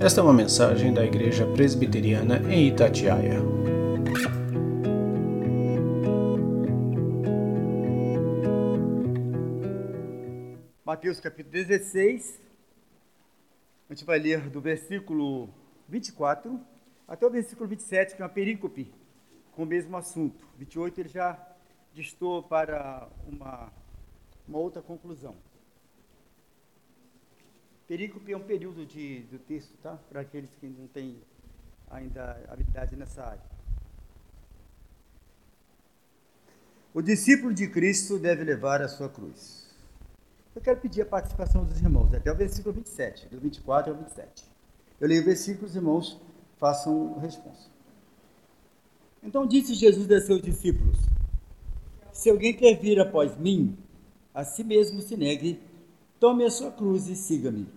Esta é uma mensagem da Igreja Presbiteriana em Itatiaia. Mateus capítulo 16. A gente vai ler do versículo 24 até o versículo 27, que é uma perícope com o mesmo assunto. 28 ele já distou para uma, uma outra conclusão. Perícope é um período de, do texto, tá? Para aqueles que não têm ainda habilidade nessa área. O discípulo de Cristo deve levar a sua cruz. Eu quero pedir a participação dos irmãos, até o versículo 27, do 24 ao 27. Eu leio o versículo, os irmãos façam resposta. Então disse Jesus a seus discípulos: Se alguém quer vir após mim, a si mesmo se negue Tome a sua cruz e siga-me.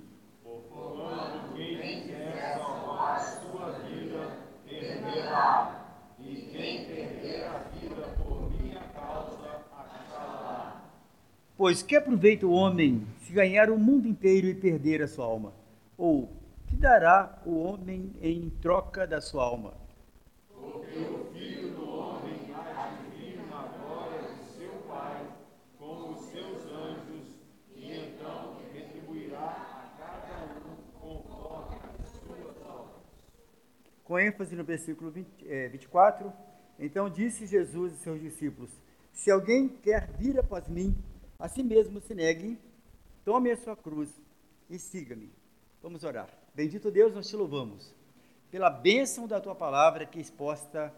Pois que aproveita o homem se ganhar o mundo inteiro e perder a sua alma? Ou que dará o homem em troca da sua alma? Porque o Filho do Homem há de vir na glória de seu Pai com os seus anjos, e então retribuirá a cada um conforme as suas obras. Com ênfase no versículo 20, eh, 24, então disse Jesus a seus discípulos: Se alguém quer vir após mim, a si mesmo se negue, tome a sua cruz e siga-me. Vamos orar. Bendito Deus, nós te louvamos pela bênção da tua palavra que é exposta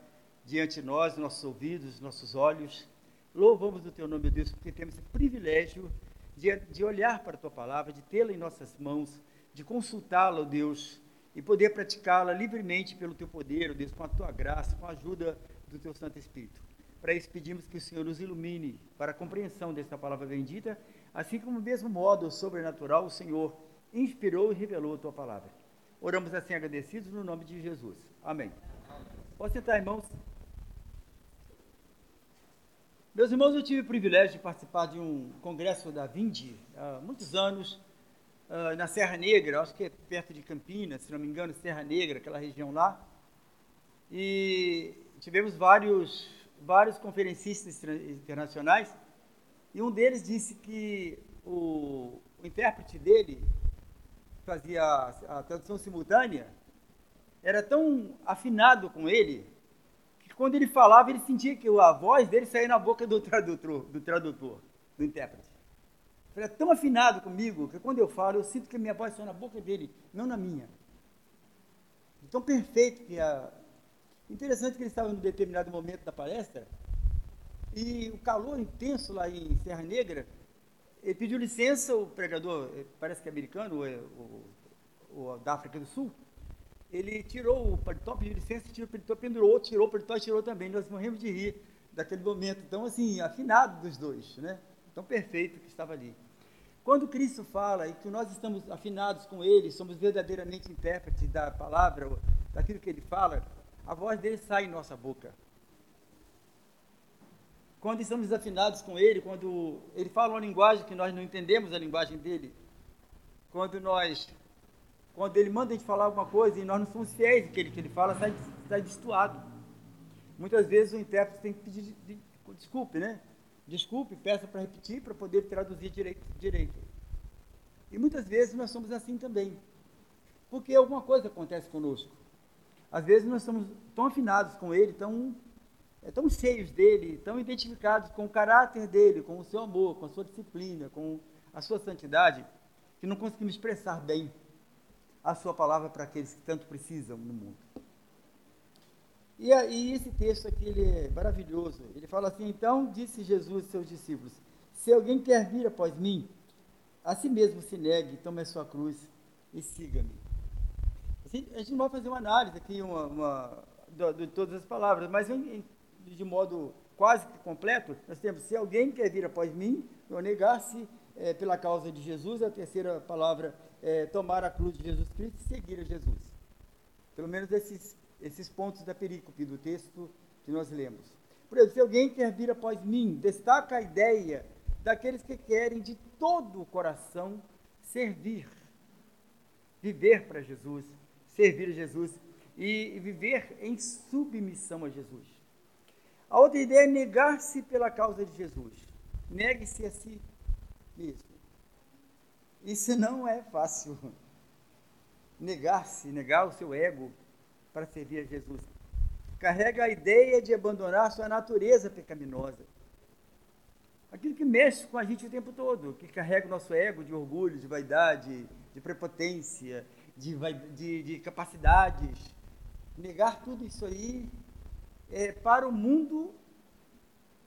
diante de nós, nossos ouvidos, nossos olhos. Louvamos o teu nome, Deus, porque temos esse privilégio de, de olhar para a tua palavra, de tê-la em nossas mãos, de consultá-la, Deus, e poder praticá-la livremente pelo teu poder, Deus, com a tua graça, com a ajuda do teu Santo Espírito. Para isso pedimos que o Senhor nos ilumine para a compreensão desta palavra bendita, assim como do mesmo modo sobrenatural o Senhor inspirou e revelou a tua palavra. Oramos assim agradecidos no nome de Jesus. Amém. Pode sentar, irmãos. Meus irmãos, eu tive o privilégio de participar de um congresso da Vindi há muitos anos, ah, na Serra Negra, acho que é perto de Campinas, se não me engano, Serra Negra, aquela região lá. E tivemos vários, vários conferencistas internacionais, e um deles disse que o, o intérprete dele fazia a, a tradução simultânea era tão afinado com ele que quando ele falava ele sentia que a voz dele saía na boca do tradutor, do tradutor, do intérprete. Ele é tão afinado comigo que quando eu falo eu sinto que a minha voz sai na boca dele, não na minha. Tão perfeito que a interessante que ele estava em um determinado momento da palestra e o calor intenso lá em Serra Negra ele pediu licença, o pregador, eh, parece que é americano, ou, é- ou- ou da África do Sul, ele tirou o paletó, pediu licença, tirou o paletó, pendurou, tirou o paletó e tirou também. Nós morremos de rir daquele momento. Então, assim, afinado dos dois, né? Tão perfeito que estava ali. Quando Cristo fala e que nós estamos afinados com Ele, somos verdadeiramente intérpretes da palavra, daquilo que Ele fala, a voz dele sai em nossa boca quando estamos desafinados com ele, quando ele fala uma linguagem que nós não entendemos a linguagem dele, quando nós, quando ele manda a gente falar alguma coisa e nós não somos fiéis àquilo que ele fala, sai, sai destoado. Muitas vezes o intérprete tem que pedir de- de- desculpe, né? Desculpe, peça para repetir para poder traduzir direito, direito. E muitas vezes nós somos assim também, porque alguma coisa acontece conosco. Às vezes nós somos tão afinados com ele, tão é, tão cheios dele, tão identificados com o caráter dele, com o seu amor, com a sua disciplina, com a sua santidade, que não conseguimos expressar bem a sua palavra para aqueles que tanto precisam no mundo. E, e esse texto aqui ele é maravilhoso. Ele fala assim: então disse Jesus aos seus discípulos: Se alguém quer vir após mim, a si mesmo se negue, tome a sua cruz e siga-me. Assim, a gente não vai fazer uma análise aqui uma, uma- de, de todas as palavras, mas em- de modo quase que completo, nós temos, se alguém quer vir após mim, eu negar-se eh, pela causa de Jesus, a terceira palavra é tomar a cruz de Jesus Cristo e seguir a Jesus. Pelo menos esses, esses pontos da perícope do texto que nós lemos. Por exemplo, se alguém quer vir após mim, destaca a ideia daqueles que querem de todo o coração servir, viver para Jesus, servir a Jesus e, viver em submissão a Jesus. A outra ideia é negar-se pela causa de Jesus. Negue-se a si mesmo. Isso não é fácil. Negar-se, negar o seu ego para servir a Jesus. Carrega a ideia de abandonar sua natureza pecaminosa. Aquilo que mexe com a gente o tempo todo, que carrega o nosso ego de orgulho, de vaidade, de prepotência, de, de, de capacidades. Negar tudo isso aí é, para o mundo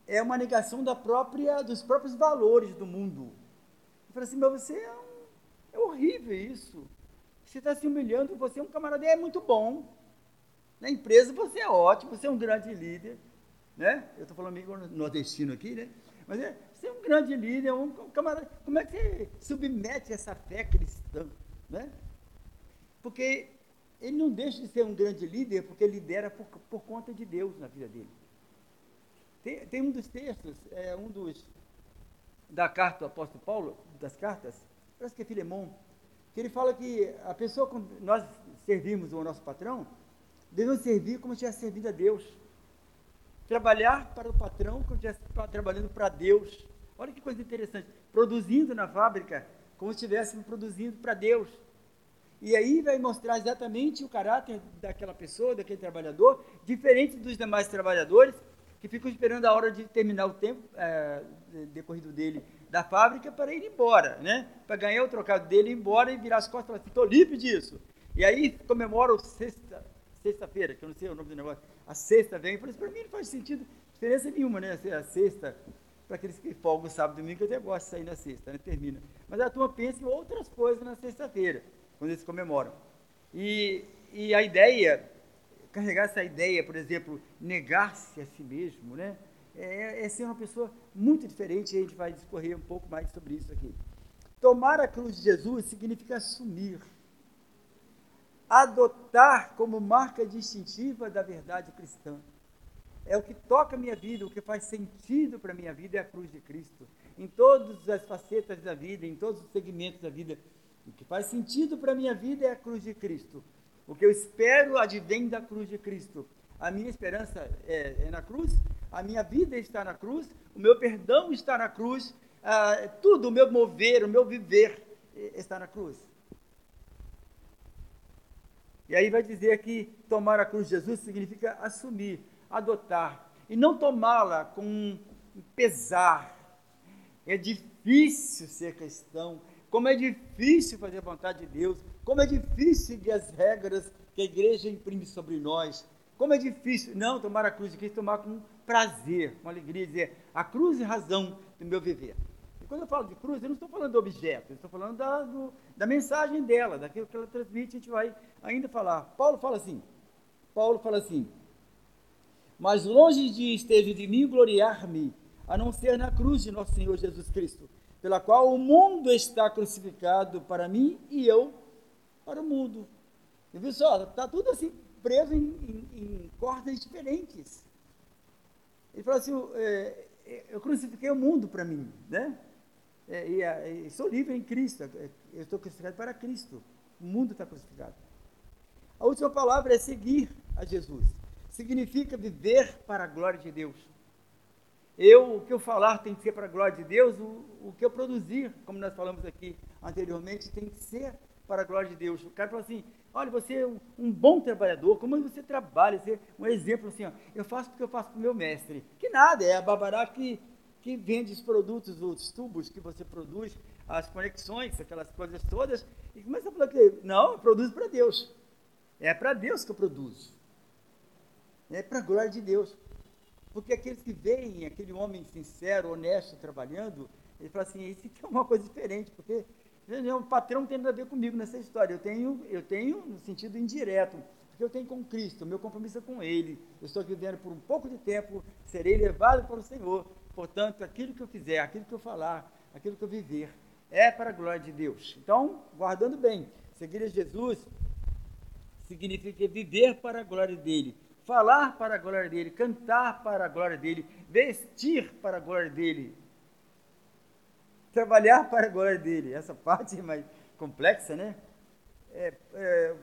é uma negação da própria, dos próprios valores do mundo. Eu falei assim, mas você é, um, é horrível isso. Você está se humilhando, você é um camarada, é muito bom. Na empresa você é ótimo, você é um grande líder. Né? Eu estou falando meio nordestino aqui, né? Mas é, você é um grande líder, um, um camarada. Como é que você submete essa fé cristã? Né? Porque ele não deixa de ser um grande líder porque lidera por, por conta de Deus na vida dele. Tem, tem um dos textos, é, um dos da carta do apóstolo Paulo, das cartas, parece que é Filemon, que ele fala que a pessoa, nós servimos o nosso patrão, devemos servir como se estivesse servindo a Deus. Trabalhar para o patrão como se estivesse trabalhando para Deus. Olha que coisa interessante. Produzindo na fábrica como se estivéssemos produzindo para Deus. E aí vai mostrar exatamente o caráter daquela pessoa, daquele trabalhador, diferente dos demais trabalhadores que ficam esperando a hora de terminar o tempo é, decorrido dele da fábrica para ir embora, né? Para ganhar o trocado dele, ir embora e virar as costas e falar assim, estou livre disso. E aí comemora o sexta, sexta-feira, que eu não sei o nome do negócio, a sexta vem, por isso para mim não faz sentido, diferença nenhuma, né? A sexta, para aqueles que folgam sábado e domingo, eu até gosto de sair na sexta, né? Termina. Mas a turma pensa em outras coisas na sexta-feira quando eles comemoram. E, e a ideia, carregar essa ideia, por exemplo, negar-se a si mesmo, né? É, é ser uma pessoa muito diferente, e a gente vai discorrer um pouco mais sobre isso aqui. Tomar a cruz de Jesus significa assumir, adotar como marca distintiva da verdade cristã. É o que toca a minha vida, o que faz sentido para a minha vida é a cruz de Cristo. Em todas as facetas da vida, em todos os segmentos da vida, o que faz sentido para a minha vida é a cruz de Cristo. O que eu espero advém da cruz de Cristo. A minha esperança é, é na cruz, a minha vida está na cruz, o meu perdão está na cruz, ah, tudo, o meu mover, o meu viver eh, está na cruz. E aí vai dizer que tomar a cruz de Jesus significa assumir, adotar, e não tomá-la com pesar. É difícil ser cristão, como é difícil fazer a vontade de Deus, como é difícil seguir as regras que a igreja imprime sobre nós, como é difícil, não, tomar a cruz de Cristo, tomar com prazer, com alegria, dizer, a cruz é razão do meu viver. Quando eu falo de cruz, eu não estou falando do objeto, eu estou falando da, do, da mensagem dela, daquilo que ela transmite, a gente vai ainda falar. Paulo fala assim, Paulo fala assim, mas longe de esteja de mim gloriar-me, a não ser na cruz de nosso Senhor Jesus Cristo, pela qual o mundo está crucificado para mim e eu para o mundo. E viu só, está tudo assim preso em, em, em, cordas diferentes. Ele falou assim: é, é, eu crucifiquei o mundo para mim, né? É, e, sou livre em Cristo. É, eu estou crucificado para Cristo. O mundo está crucificado. A última palavra é seguir a Jesus. Significa viver para a glória de Deus. Eu, o que eu falar tem que ser para a glória de Deus, o, o que eu produzir, como nós falamos aqui anteriormente, tem que ser para a glória de Deus. O cara fala assim, olha, você é um, bom trabalhador, como você trabalha, você, um exemplo assim, ó, eu faço porque eu faço para o meu mestre. Que nada, é a Babará que, que vende os produtos, os tubos que você produz, as conexões, aquelas coisas todas, e começa a falar que, não, eu produzo para Deus. É para Deus que eu produzo. É para a glória de Deus. Porque aqueles que veem aquele homem sincero, honesto, trabalhando, ele fala assim, esse aqui é uma coisa diferente, porque o patrão não tem nada a ver comigo nessa história. Eu tenho, eu tenho no sentido indireto, porque eu tenho com Cristo, meu compromisso é com Ele. Eu estou vivendo por um pouco de tempo, serei levado para o Senhor. Portanto, aquilo que eu fizer, aquilo que eu falar, aquilo que eu viver, é para a glória de Deus. Então, guardando bem, seguir a Jesus significa viver para a glória dele falar para a glória dele, cantar para a glória dele, vestir para a glória dele, trabalhar para a glória dele. Essa parte é mais complexa, né? É, é,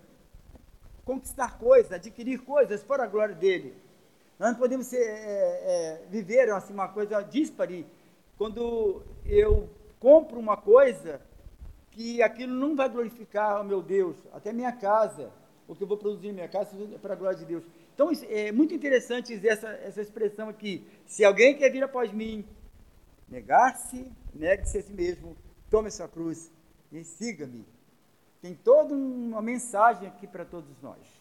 conquistar coisas, adquirir coisas para a glória dele. Nós não podemos ser, é, é, viver assim, uma coisa dispare quando eu compro uma coisa que aquilo não vai glorificar o meu Deus, até minha casa, o que eu vou produzir em minha casa é para a glória de Deus. Então é muito interessante essa, essa expressão aqui. Se alguém quer vir após mim, negar-se, negue-se a si mesmo, tome sua cruz e siga-me. Tem toda uma mensagem aqui para todos nós.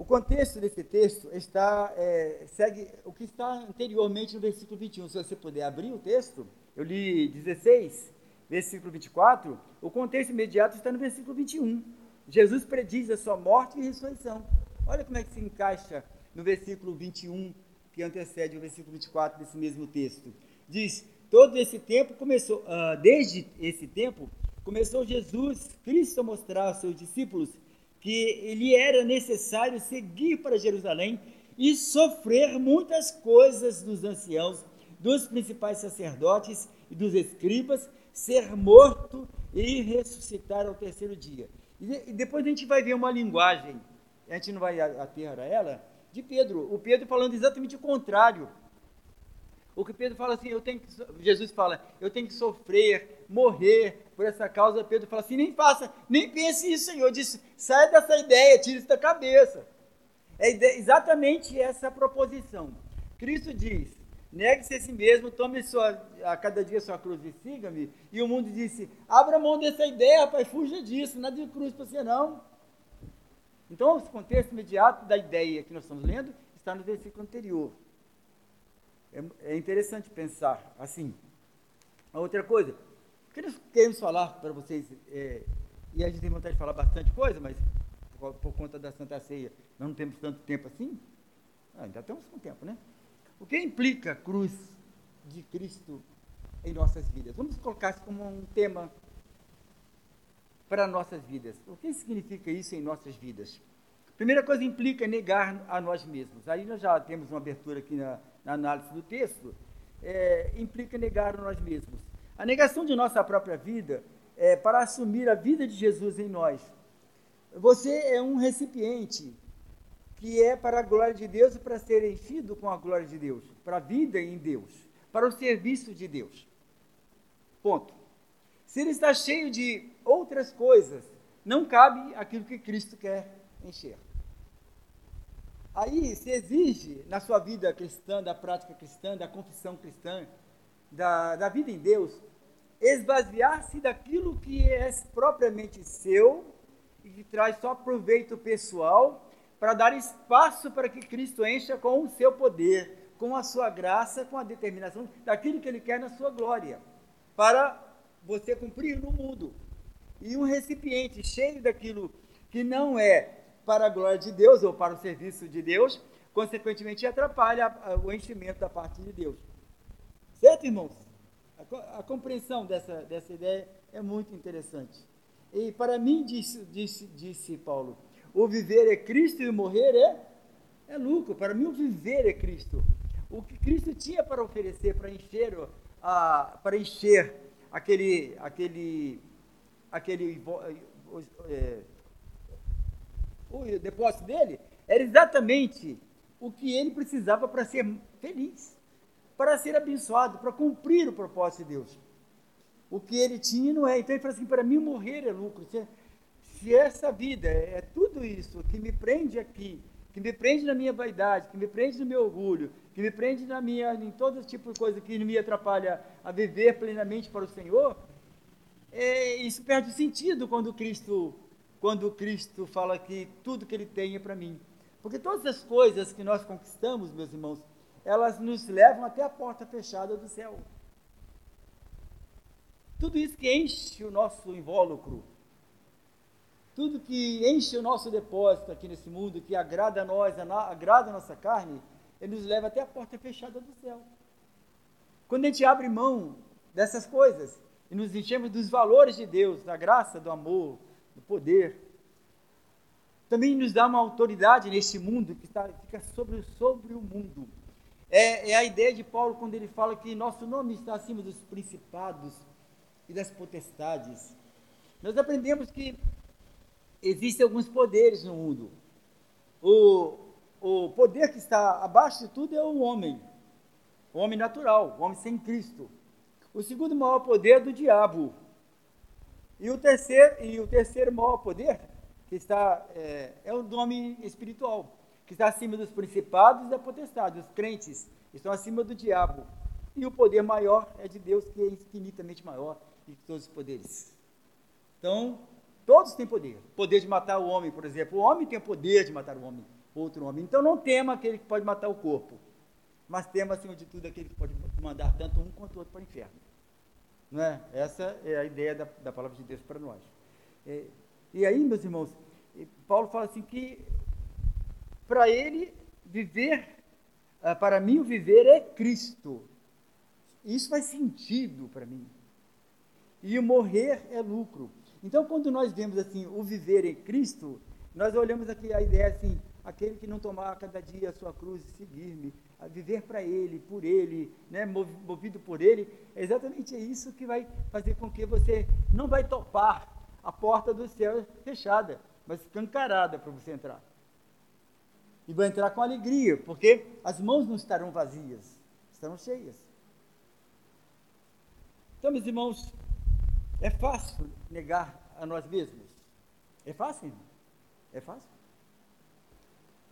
O contexto desse texto está, é, segue o que está anteriormente no versículo 21. Se você puder abrir o texto, eu li 16, versículo 24. O contexto imediato está no versículo 21. Jesus prediz a sua morte e ressurreição. Olha como é que se encaixa no versículo 21, que antecede o versículo 24 desse mesmo texto. Diz: todo esse tempo começou, uh, desde esse tempo, começou Jesus Cristo a mostrar aos seus discípulos que ele era necessário seguir para Jerusalém e sofrer muitas coisas dos anciãos, dos principais sacerdotes e dos escribas, ser morto e ressuscitar ao terceiro dia. E depois a gente vai ver uma linguagem, a gente não vai aterrar a ela, de Pedro. O Pedro falando exatamente o contrário. O que Pedro fala assim, eu tenho que, Jesus fala, eu tenho que sofrer, morrer por essa causa. Pedro fala assim, nem faça, nem pense isso, Senhor. Diz, sai dessa ideia, tira isso da cabeça. É exatamente essa proposição. Cristo diz, negue-se a si mesmo, tome sua, a cada dia sua cruz e siga-me. E o mundo disse, abra mão dessa ideia, rapaz, fuja disso, nada de cruz para você não. Então, esse contexto imediato da ideia que nós estamos lendo está no versículo anterior. É, é interessante pensar assim. Outra coisa, que nós queremos falar para vocês, é, e a gente tem vontade de falar bastante coisa, mas por, por conta da Santa Ceia nós não temos tanto tempo assim. Ah, ainda temos com tempo, né? O que implica a cruz de Cristo em nossas vidas? Vamos colocar isso como um tema para nossas vidas. O que significa isso em nossas vidas? Primeira coisa implica negar a nós mesmos. Aí nós já temos uma abertura aqui na, na análise do texto, é, implica negar a nós mesmos. A negação de nossa própria vida é para assumir a vida de Jesus em nós. Você é um recipiente que é para a glória de Deus e para ser enchido com a glória de Deus, para a vida em Deus, para o serviço de Deus. Ponto. Se ele está cheio de outras coisas, não cabe aquilo que Cristo quer encher. Aí se exige na sua vida cristã, da prática cristã, da confissão cristã, da, da vida em Deus, esvaziar-se daquilo que é propriamente seu e que traz só proveito pessoal, para dar espaço para que Cristo encha com o seu poder, com a sua graça, com a determinação daquilo que Ele quer na sua glória, para você cumprir no mundo. E um recipiente cheio daquilo que não é para a glória de Deus ou para o serviço de Deus, consequentemente atrapalha o enchimento da parte de Deus. Certo, irmãos? A, a compreensão dessa, dessa ideia é muito interessante. E para mim, disse, disse, disse Paulo, o viver é Cristo e o morrer é, é lucro. Para mim, o viver é Cristo. O que Cristo tinha para oferecer, para encher, a, para encher aquele, aquele, aquele é, o depósito dele, era exatamente o que ele precisava para ser feliz, para ser abençoado, para cumprir o propósito de Deus. O que ele tinha não é. Então ele falou assim: para mim morrer é lucro. Se, se essa vida é tudo isso que me prende aqui, que me prende na minha vaidade, que me prende no meu orgulho, que me prende na minha, em todo tipo de coisa que me atrapalha a viver plenamente para o Senhor, é, isso perde sentido quando Cristo quando Cristo fala que tudo que Ele tem é para mim. Porque todas as coisas que nós conquistamos, meus irmãos, elas nos levam até a porta fechada do céu. Tudo isso que enche o nosso invólucro, tudo que enche o nosso depósito aqui nesse mundo, que agrada a nós, agrada a nossa carne, ele nos leva até a porta fechada do céu. Quando a gente abre mão dessas coisas e nos enchemos dos valores de Deus, da graça, do amor, do poder. Também nos dá uma autoridade nesse mundo que está, fica sobre, sobre o mundo. É, é a ideia de Paulo quando ele fala que nosso nome está acima dos principados e das potestades. Nós aprendemos que existem alguns poderes no mundo. O, o poder que está abaixo de tudo é o homem, o homem natural, o homem sem Cristo. O segundo maior poder é do diabo. E o terceiro, e o terceiro maior poder que está é, é o homem espiritual, que está acima dos principados e da potestade. Os crentes estão acima do diabo. E o poder maior é de Deus, que é infinitamente maior que todos os poderes. Então, todos têm poder. Poder de matar o homem, por exemplo. O homem tem poder de matar o homem, outro homem. Então, não tema aquele que pode matar o corpo, mas tema, acima de tudo, aquele que pode mandar tanto um quanto o outro para o inferno. Não é? Essa é a ideia da, da palavra de Deus para nós. É, e aí, meus irmãos, Paulo fala assim que para ele viver, ah, para mim o viver é Cristo. Isso faz sentido para mim. E o morrer é lucro. Então, quando nós vemos assim o viver em Cristo, nós olhamos aqui a ideia assim, aquele que não tomar cada dia a sua cruz e seguir-me, a viver para Ele, por Ele, né, movido por Ele, é exatamente isso que vai fazer com que você não vai topar a porta do céu fechada, mas escancarada para você entrar. E vai entrar com alegria, porque as mãos não estarão vazias, estarão cheias. Então, meus irmãos, é fácil negar a nós mesmos? É fácil? É fácil?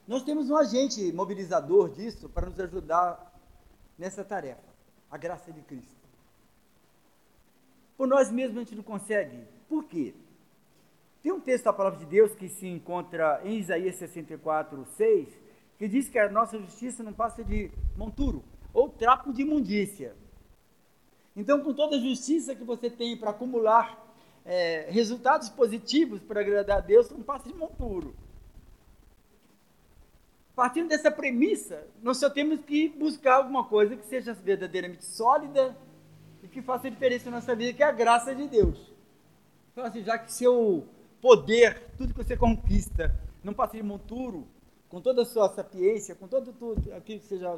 Nós temos um agente mobilizador disso para nos ajudar nessa tarefa, a graça de Cristo. Por nós mesmos a gente não consegue. Por quê? Tem um texto da palavra de Deus que se encontra em Isaías 64, 6, que diz que a nossa justiça não passa de monturo ou trapo de imundícia. Então, com toda a justiça que você tem para acumular é, resultados positivos para agradar a Deus, não passa de monturo. Partindo dessa premissa, nós só temos que buscar alguma coisa que seja verdadeiramente sólida e que faça diferença na nossa vida, que é a graça de Deus. Então, assim, já que seu poder, tudo que você conquista, não passa de monturo, com toda a sua sapiência, com todo tudo aquilo que você já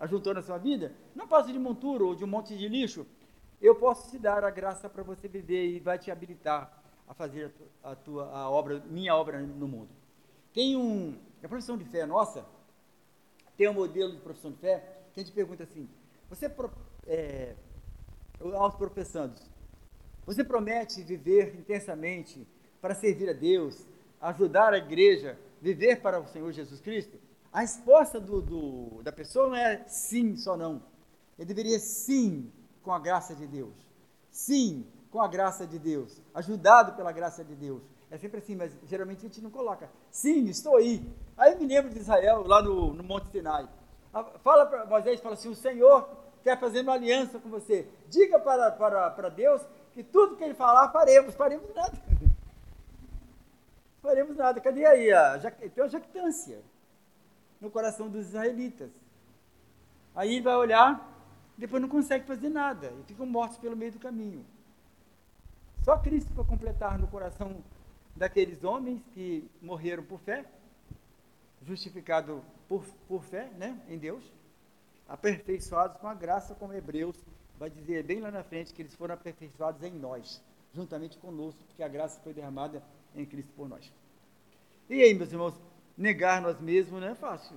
ajuntou na sua vida, não passa de monturo ou de um monte de lixo. Eu posso te dar a graça para você viver e vai te habilitar a fazer a tua a obra, minha obra no mundo. Tem um, a profissão de fé nossa, tem um modelo de profissão de fé que a gente pergunta assim: você é, aos professandos, você promete viver intensamente para servir a Deus, ajudar a igreja, viver para o Senhor Jesus Cristo? A resposta do, do, da pessoa não é sim, só não. Ele deveria sim, com a graça de Deus. Sim, com a graça de Deus. Ajudado pela graça de Deus. É sempre assim, mas geralmente a gente não coloca. Sim, estou aí. Aí eu me lembro de Israel, lá no, no Monte Sinai. Fala para Moisés, fala assim, o Senhor quer fazer uma aliança com você. Diga para, para, para Deus que tudo que ele falar, faremos. Faremos nada. faremos nada. Cadê aí? A, tem uma jactância no coração dos israelitas. Aí vai olhar, depois não consegue fazer nada. E ficam mortos pelo meio do caminho. Só Cristo para completar no coração daqueles homens que morreram por fé, justificado por, por fé né, em Deus, aperfeiçoados com a graça, como Hebreus vai dizer bem lá na frente, que eles foram aperfeiçoados em nós, juntamente conosco, porque a graça foi derramada em Cristo por nós. E aí, meus irmãos, negar nós mesmos não é fácil.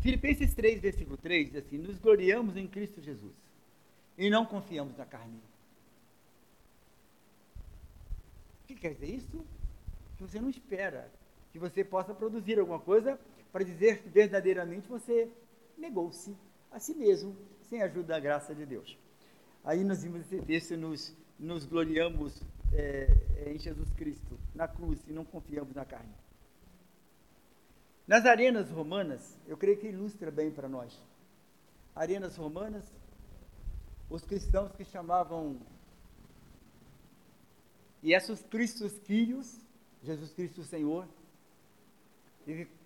Filipenses 3, versículo 3 diz assim: Nos gloriamos em Cristo Jesus e não confiamos na carne que quer dizer isso? Que você não espera que você possa produzir alguma coisa para dizer que verdadeiramente você negou-se a si mesmo, sem a ajuda da graça de Deus. Aí nós vimos esse texto, nos, nos gloriamos é, em Jesus Cristo, na cruz, e não confiamos na carne. Nas arenas romanas, eu creio que ilustra bem para nós. Arenas romanas, os cristãos que chamavam e esses Cristos filhos, Jesus Cristo Senhor,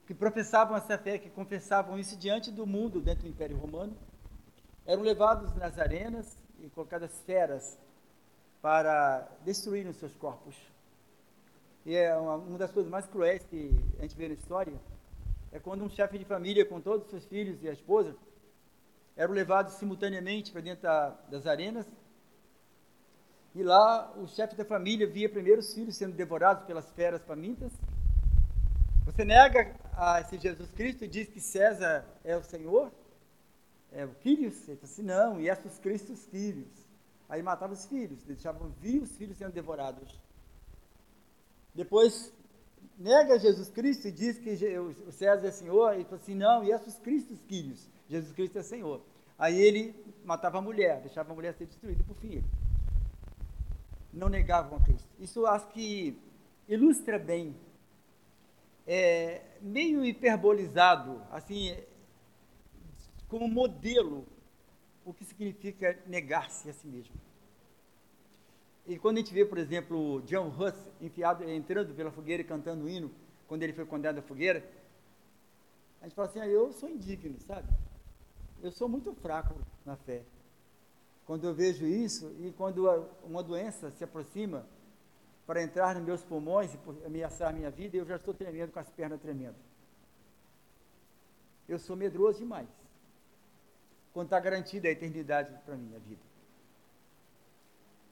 que professavam essa fé, que confessavam isso diante do mundo, dentro do Império Romano, eram levados nas arenas e colocadas feras para destruírem os seus corpos. E é uma, uma, das coisas mais cruéis que a gente vê na história é quando um chefe de família, com todos os seus filhos e a esposa, eram levados simultaneamente para dentro da, das arenas E lá o chefe da família via primeiro os filhos sendo devorados pelas feras famintas. Você nega a esse Jesus Cristo e diz que César é o Senhor? É o Quírios? Ele disse assim, não, e esses Cristos filhos. Aí matava os filhos, deixavam vir os filhos sendo devorados. Depois nega Jesus Cristo e diz que o César é Senhor, e fala assim, não, e esses Cristos filhos, Jesus Cristo é Senhor. Aí ele matava a mulher, deixava a mulher ser destruída por fim. Não negavam a Cristo. Isso acho que ilustra bem, é, meio hiperbolizado, assim, como modelo, o que significa negar-se a si mesmo. E quando a gente vê, por exemplo, John Huss enfiado, entrando pela fogueira e cantando o hino, quando ele foi condenado à fogueira, a gente fala assim, ah, eu sou indigno, sabe? Eu sou muito fraco na fé. Quando eu vejo isso e quando uma doença se aproxima para entrar nos meus pulmões e ameaçar a minha vida, eu já estou tremendo com as pernas tremendo. Eu sou medroso demais. Quando está garantida a eternidade para a vida.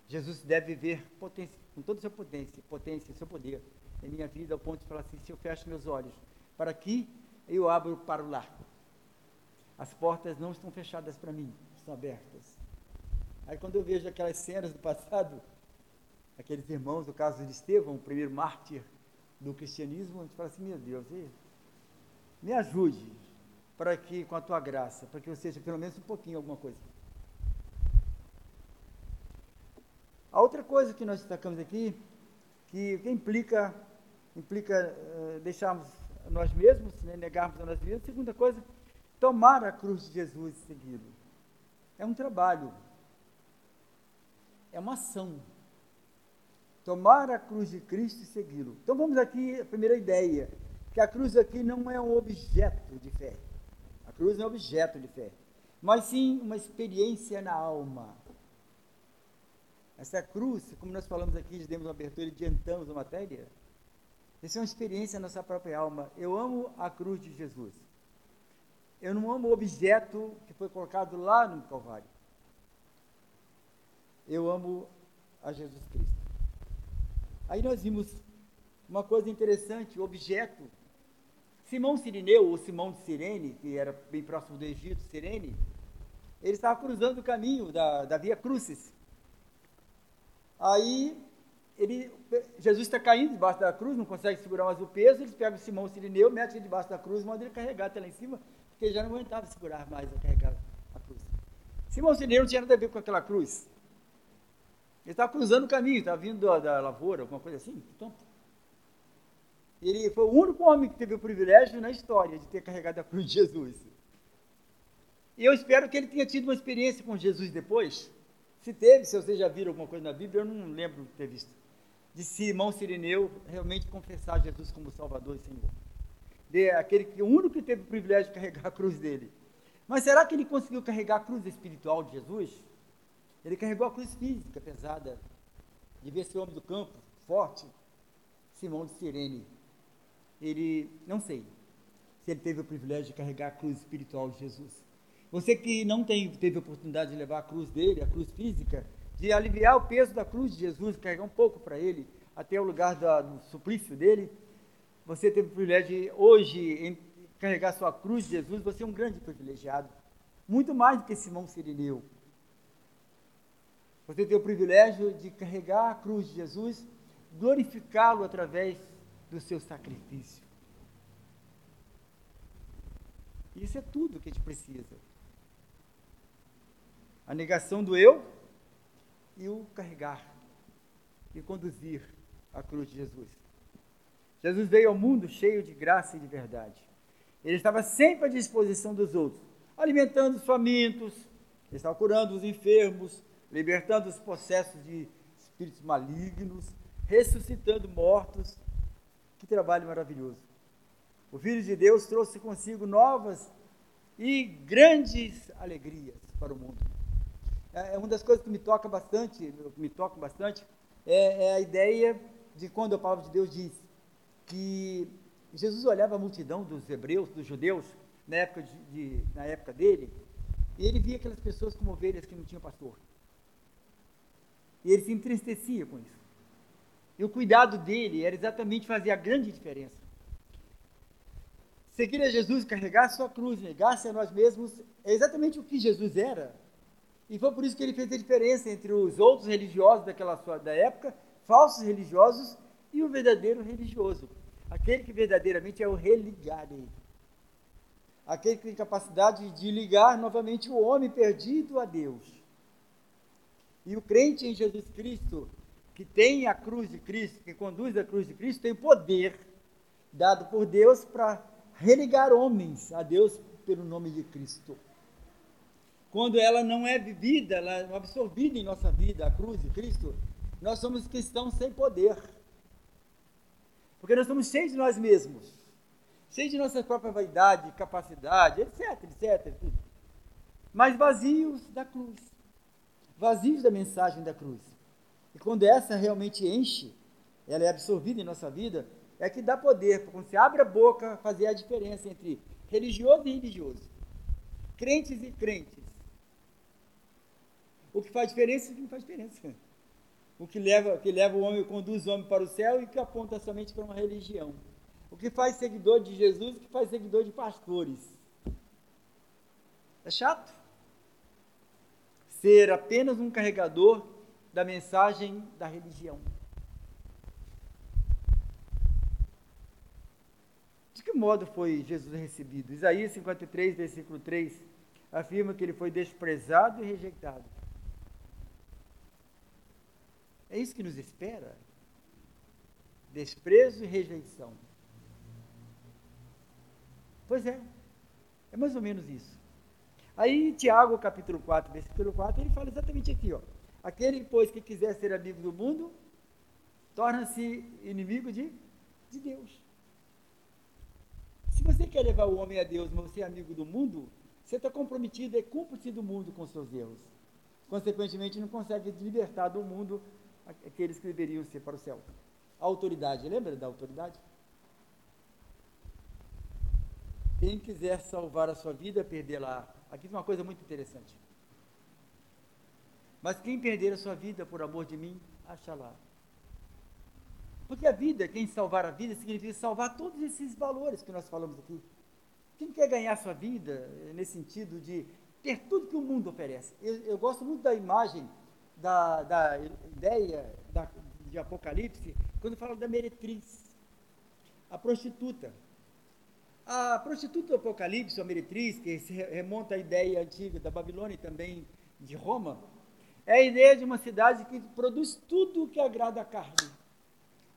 Jesus deve viver potência, com toda a sua potência, potência, seu poder em minha vida, ao ponto de falar assim, se eu fecho meus olhos para aqui, eu abro para o lá. As portas não estão fechadas para mim, estão abertas. Aí quando eu vejo aquelas cenas do passado, aqueles irmãos, no caso de Estevão, o primeiro mártir do cristianismo, a gente fala assim, meu Deus, me ajude para que, com a tua graça, para que eu seja pelo menos um pouquinho alguma coisa. A outra coisa que nós destacamos aqui, que, implica, implica uh, deixarmos nós mesmos, né, negarmos a nós mesmos. Segunda coisa, tomar a cruz de Jesus e segui-lo. É um trabalho, é uma ação. Tomar a cruz de Cristo e segui-lo. Então vamos aqui, a primeira ideia, que a cruz aqui não é um objeto de fé. A cruz é um objeto de fé, mas sim uma experiência na alma essa cruz, como nós falamos aqui, demos uma abertura e adiantamos a matéria, isso é uma experiência na nossa própria alma. Eu amo a cruz de Jesus. Eu não amo o objeto que foi colocado lá no Calvário. Eu amo a Jesus Cristo. Aí nós vimos uma coisa interessante, o objeto. Simão Sirineu, ou Simão de Sirene, que era bem próximo do Egito, Sirene, ele estava cruzando o caminho da, da Via Crucis. Aí ele, Jesus está caindo debaixo da cruz, não consegue segurar mais o peso, eles pegam Simão Sirineu, metem ele debaixo da cruz e mandam ele carregar até lá em cima, porque ele já não aguentava segurar mais a carregar a cruz. Simão Sirineu não tinha nada a ver com aquela cruz. Ele estava cruzando o caminho, estava vindo da, da, lavoura, alguma coisa assim. Então, ele foi o único homem que teve o privilégio na história de ter carregado a cruz de Jesus. E eu espero que ele tenha tido uma experiência com Jesus depois, se teve, se vocês já viram alguma coisa na Bíblia, eu não lembro de ter visto. De Simão Sirineu realmente confessar Jesus como Salvador e Senhor. De aquele que o único que teve o privilégio de carregar a cruz dele. Mas será que ele conseguiu carregar a cruz espiritual de Jesus? Ele carregou a cruz física pesada. Devia ser homem do campo, forte. Simão de Sirene. Ele, não sei se ele teve o privilégio de carregar a cruz espiritual de Jesus. Você que não tem, teve a oportunidade de levar a cruz dele, a cruz física, de aliviar o peso da cruz de Jesus, carregar um pouco para ele, até o lugar da, do suplício dele, você teve o privilégio de hoje carregar sua cruz de Jesus, você é um grande privilegiado. Muito mais do que Simão Sirineu. Você tem o privilégio de carregar a cruz de Jesus, glorificá-lo através do seu sacrifício. Isso é tudo que a gente precisa a negação do eu e o carregar e conduzir a cruz de Jesus. Jesus veio ao mundo cheio de graça e de verdade. Ele estava sempre à disposição dos outros, alimentando os famintos, estava curando os enfermos, libertando os processos de espíritos malignos, ressuscitando mortos. Que trabalho maravilhoso. O Filho de Deus trouxe consigo novas e grandes alegrias para o mundo. É, é uma das coisas que me toca bastante, me toca bastante, é, é a ideia de quando a palavra de Deus diz que Jesus olhava a multidão dos hebreus, dos judeus, na época, de, de, na época dele, e ele via aquelas pessoas como ovelhas que não tinham pastor. E ele se entristecia com isso. E o cuidado dele era exatamente fazer a grande diferença. Seguir a Jesus, carregar a sua cruz, negar-se a nós mesmos, é exatamente o que Jesus era. E foi por isso que ele fez a diferença entre os outros religiosos daquela sua, da época, falsos religiosos, e o verdadeiro religioso. Aquele que verdadeiramente é o religare. Aquele que tem capacidade de ligar novamente o homem perdido a Deus. E o crente em Jesus Cristo, que tem a cruz de Cristo, que conduz a cruz de Cristo, tem poder dado por Deus para religar homens a Deus pelo nome de Cristo. Quando ela não é vivida, ela é absorvida em nossa vida, a cruz de Cristo, nós somos cristãos sem poder. Porque nós estamos cheios de nós mesmos, cheios de nossa própria vaidade, capacidade, etc, etc. Tudo. Mas vazios da cruz, vazios da mensagem da cruz. E quando essa realmente enche, ela é absorvida em nossa vida, é que dá poder, quando você abre a boca, fazer a diferença entre religioso e religioso, crentes e crentes. O que faz diferença e o que não faz diferença o que leva, que leva o homem, conduz o homem para o céu e que aponta somente para uma religião. O que faz seguidor de Jesus e o que faz seguidor de pastores. É chato? Ser apenas um carregador da mensagem da religião. De que modo foi Jesus recebido? Isaías 53, versículo 3, afirma que ele foi desprezado e rejeitado é isso que nos espera? Desprezo e rejeição. Pois é, é mais ou menos isso. Aí, Tiago, capítulo 4, versículo 4, ele fala exatamente aqui, ó. Aquele, pois, que quiser ser amigo do mundo, torna-se inimigo de, de Deus. Se você quer levar o homem a Deus, mas você é amigo do mundo, você está comprometido, é cúmplice do mundo com seus erros. Consequentemente, não consegue libertar do mundo aqueles que deveriam ser para o céu. A autoridade, lembra da autoridade? Quem quiser salvar a sua vida, perdê-la. Aqui tem uma coisa muito interessante. Mas quem perder a sua vida por amor de mim, acha lá. Porque a vida, quem salvar a vida, significa salvar todos esses valores que nós falamos aqui. Quem quer ganhar sua vida, nesse sentido de ter tudo que o mundo oferece. Eu, eu gosto muito da imagem da, da ideia da, de Apocalipse, quando fala da meretriz, a prostituta. A prostituta do Apocalipse, a meretriz, que se remonta à ideia antiga da Babilônia e também de Roma, é a ideia de uma cidade que produz tudo o que agrada a carne.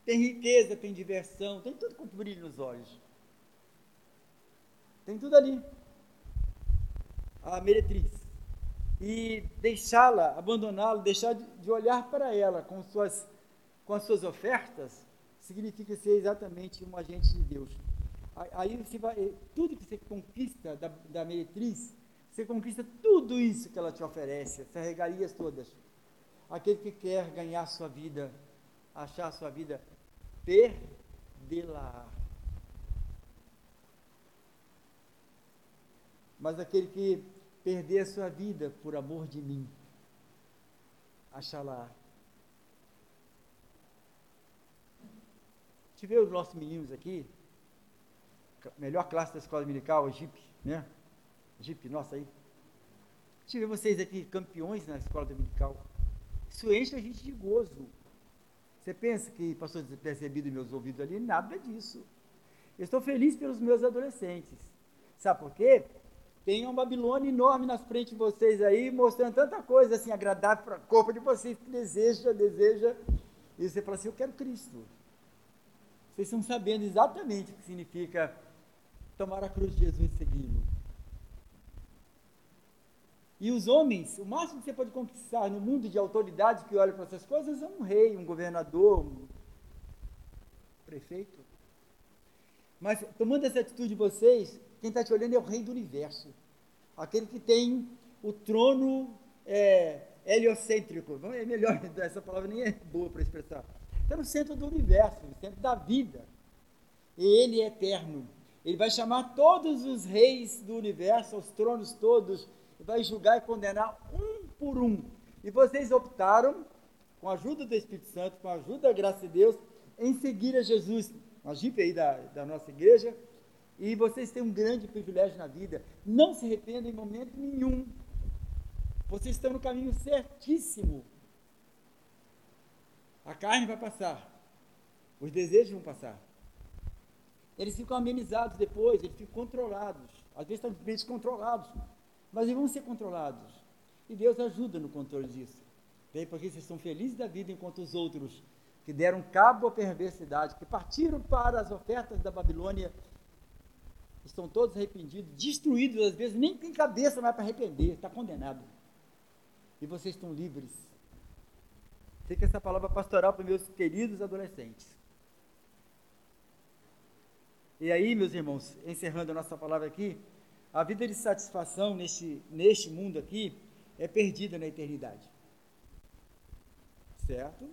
Tem riqueza, tem diversão, tem tudo com brilho nos olhos. Tem tudo ali. A meretriz e deixá-la, abandoná-la, deixar de olhar para ela com, suas, com as suas ofertas, significa ser exatamente um agente de Deus. Aí você vai, tudo que você conquista da, da meretriz, você conquista tudo isso que ela te oferece, essas regalias todas. Aquele que quer ganhar sua vida, achar sua vida, perdê-la. Mas aquele que perder a sua vida por amor de mim. Axalá. Tive os nossos meninos aqui, melhor classe da escola dominical, o JIP, né? JIP, nossa aí. Tive vocês aqui campeões na escola dominical. Isso enche a gente de gozo. Você pensa que passou despercebido meus ouvidos ali? Nada disso. Eu estou feliz pelos meus adolescentes. Sabe por quê? Tem uma Babilônia enorme na frente de vocês aí, mostrando tanta coisa assim agradável para o corpo de vocês, que deseja, deseja. E você fala assim: Eu quero Cristo. Vocês estão sabendo exatamente o que significa tomar a cruz de Jesus e segui-lo. E os homens, o máximo que você pode conquistar no mundo de autoridade que olha para essas coisas é um rei, um governador, um prefeito. Mas tomando essa atitude de vocês, quem está te olhando é o rei do universo. Aquele que tem o trono é, heliocêntrico. É melhor, essa palavra nem é boa para expressar. Está no centro do universo, no centro da vida. Ele é eterno. Ele vai chamar todos os reis do universo, os tronos todos, e vai julgar e condenar um por um. E vocês optaram com a ajuda do Espírito Santo, com a ajuda da graça de Deus, em seguir a Jesus. Uma jipe aí da, da nossa igreja. E vocês têm um grande privilégio na vida. Não se arrependam em momento nenhum. Vocês estão no caminho certíssimo. A carne vai passar. Os desejos vão passar. Eles ficam amenizados depois, eles ficam controlados. Às vezes estão descontrolados, mas eles vão ser controlados. E Deus ajuda no controle disso. Bem, porque vocês estão felizes da vida enquanto os outros que deram cabo à perversidade, que partiram para as ofertas da Babilônia, estão todos arrependidos, destruídos, às vezes nem tem cabeça mais para arrepender, está condenado. E vocês estão livres. Fica essa palavra pastoral para meus queridos adolescentes. E aí, meus irmãos, encerrando a nossa palavra aqui, a vida de satisfação neste, neste mundo aqui é perdida na eternidade. Certo?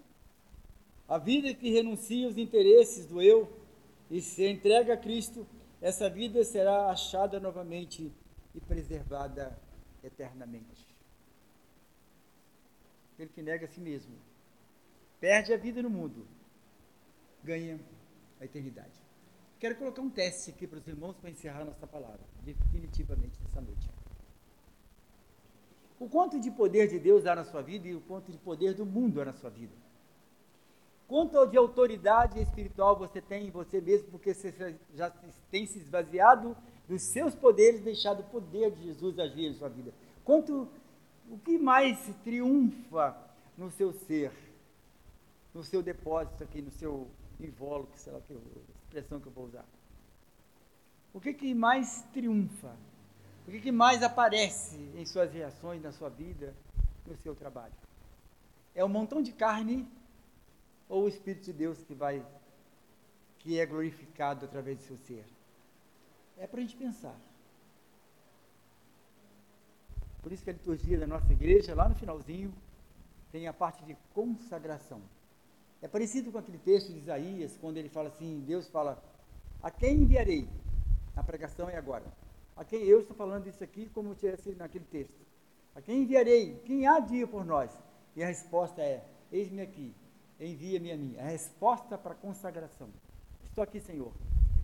A vida que renuncia aos interesses do eu e se entrega a Cristo, essa vida será achada novamente e preservada eternamente. Aquele que nega a si mesmo, perde a vida no mundo, ganha a eternidade. Quero colocar um teste aqui para os irmãos para encerrar nossa palavra, definitivamente nessa noite. O quanto de poder de Deus há na sua vida e o quanto de poder do mundo há na sua vida. Quanto de autoridade espiritual você tem em você mesmo, porque você já tem se esvaziado dos seus poderes, deixado o poder de Jesus agir em sua vida. Quanto, o que mais triunfa no seu ser, no seu depósito aqui, no seu invólucro, sei lá que expressão que eu vou usar. O que, que mais triunfa? O que, que mais aparece em suas reações, na sua vida, no seu trabalho? É um montão de carne ou o Espírito de Deus que vai, que é glorificado através do seu ser? É para a gente pensar. Por isso que a liturgia da nossa igreja, lá no finalzinho, tem a parte de consagração. É parecido com aquele texto de Isaías, quando ele fala assim, Deus fala, a quem enviarei? A pregação é agora. A quem eu estou falando isso aqui, como eu tivesse naquele texto. A quem enviarei? Quem há dia por nós? E a resposta é, eis-me aqui, envia-me a mim. A resposta para a consagração. Estou aqui, Senhor.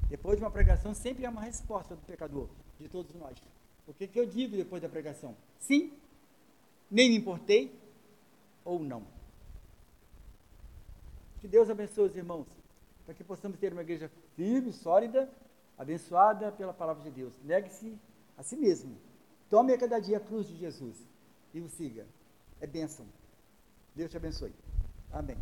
Depois de uma pregação, sempre há uma resposta do pecador, de todos nós. O que, que eu digo depois da pregação? Sim, nem me importei, ou não. Que Deus abençoe os irmãos, para que possamos ter uma igreja firme, sólida, abençoada pela palavra de Deus. Negue-se a si mesmo. Tome a cada dia a cruz de Jesus e o siga. É bênção. Deus te abençoe. Amém.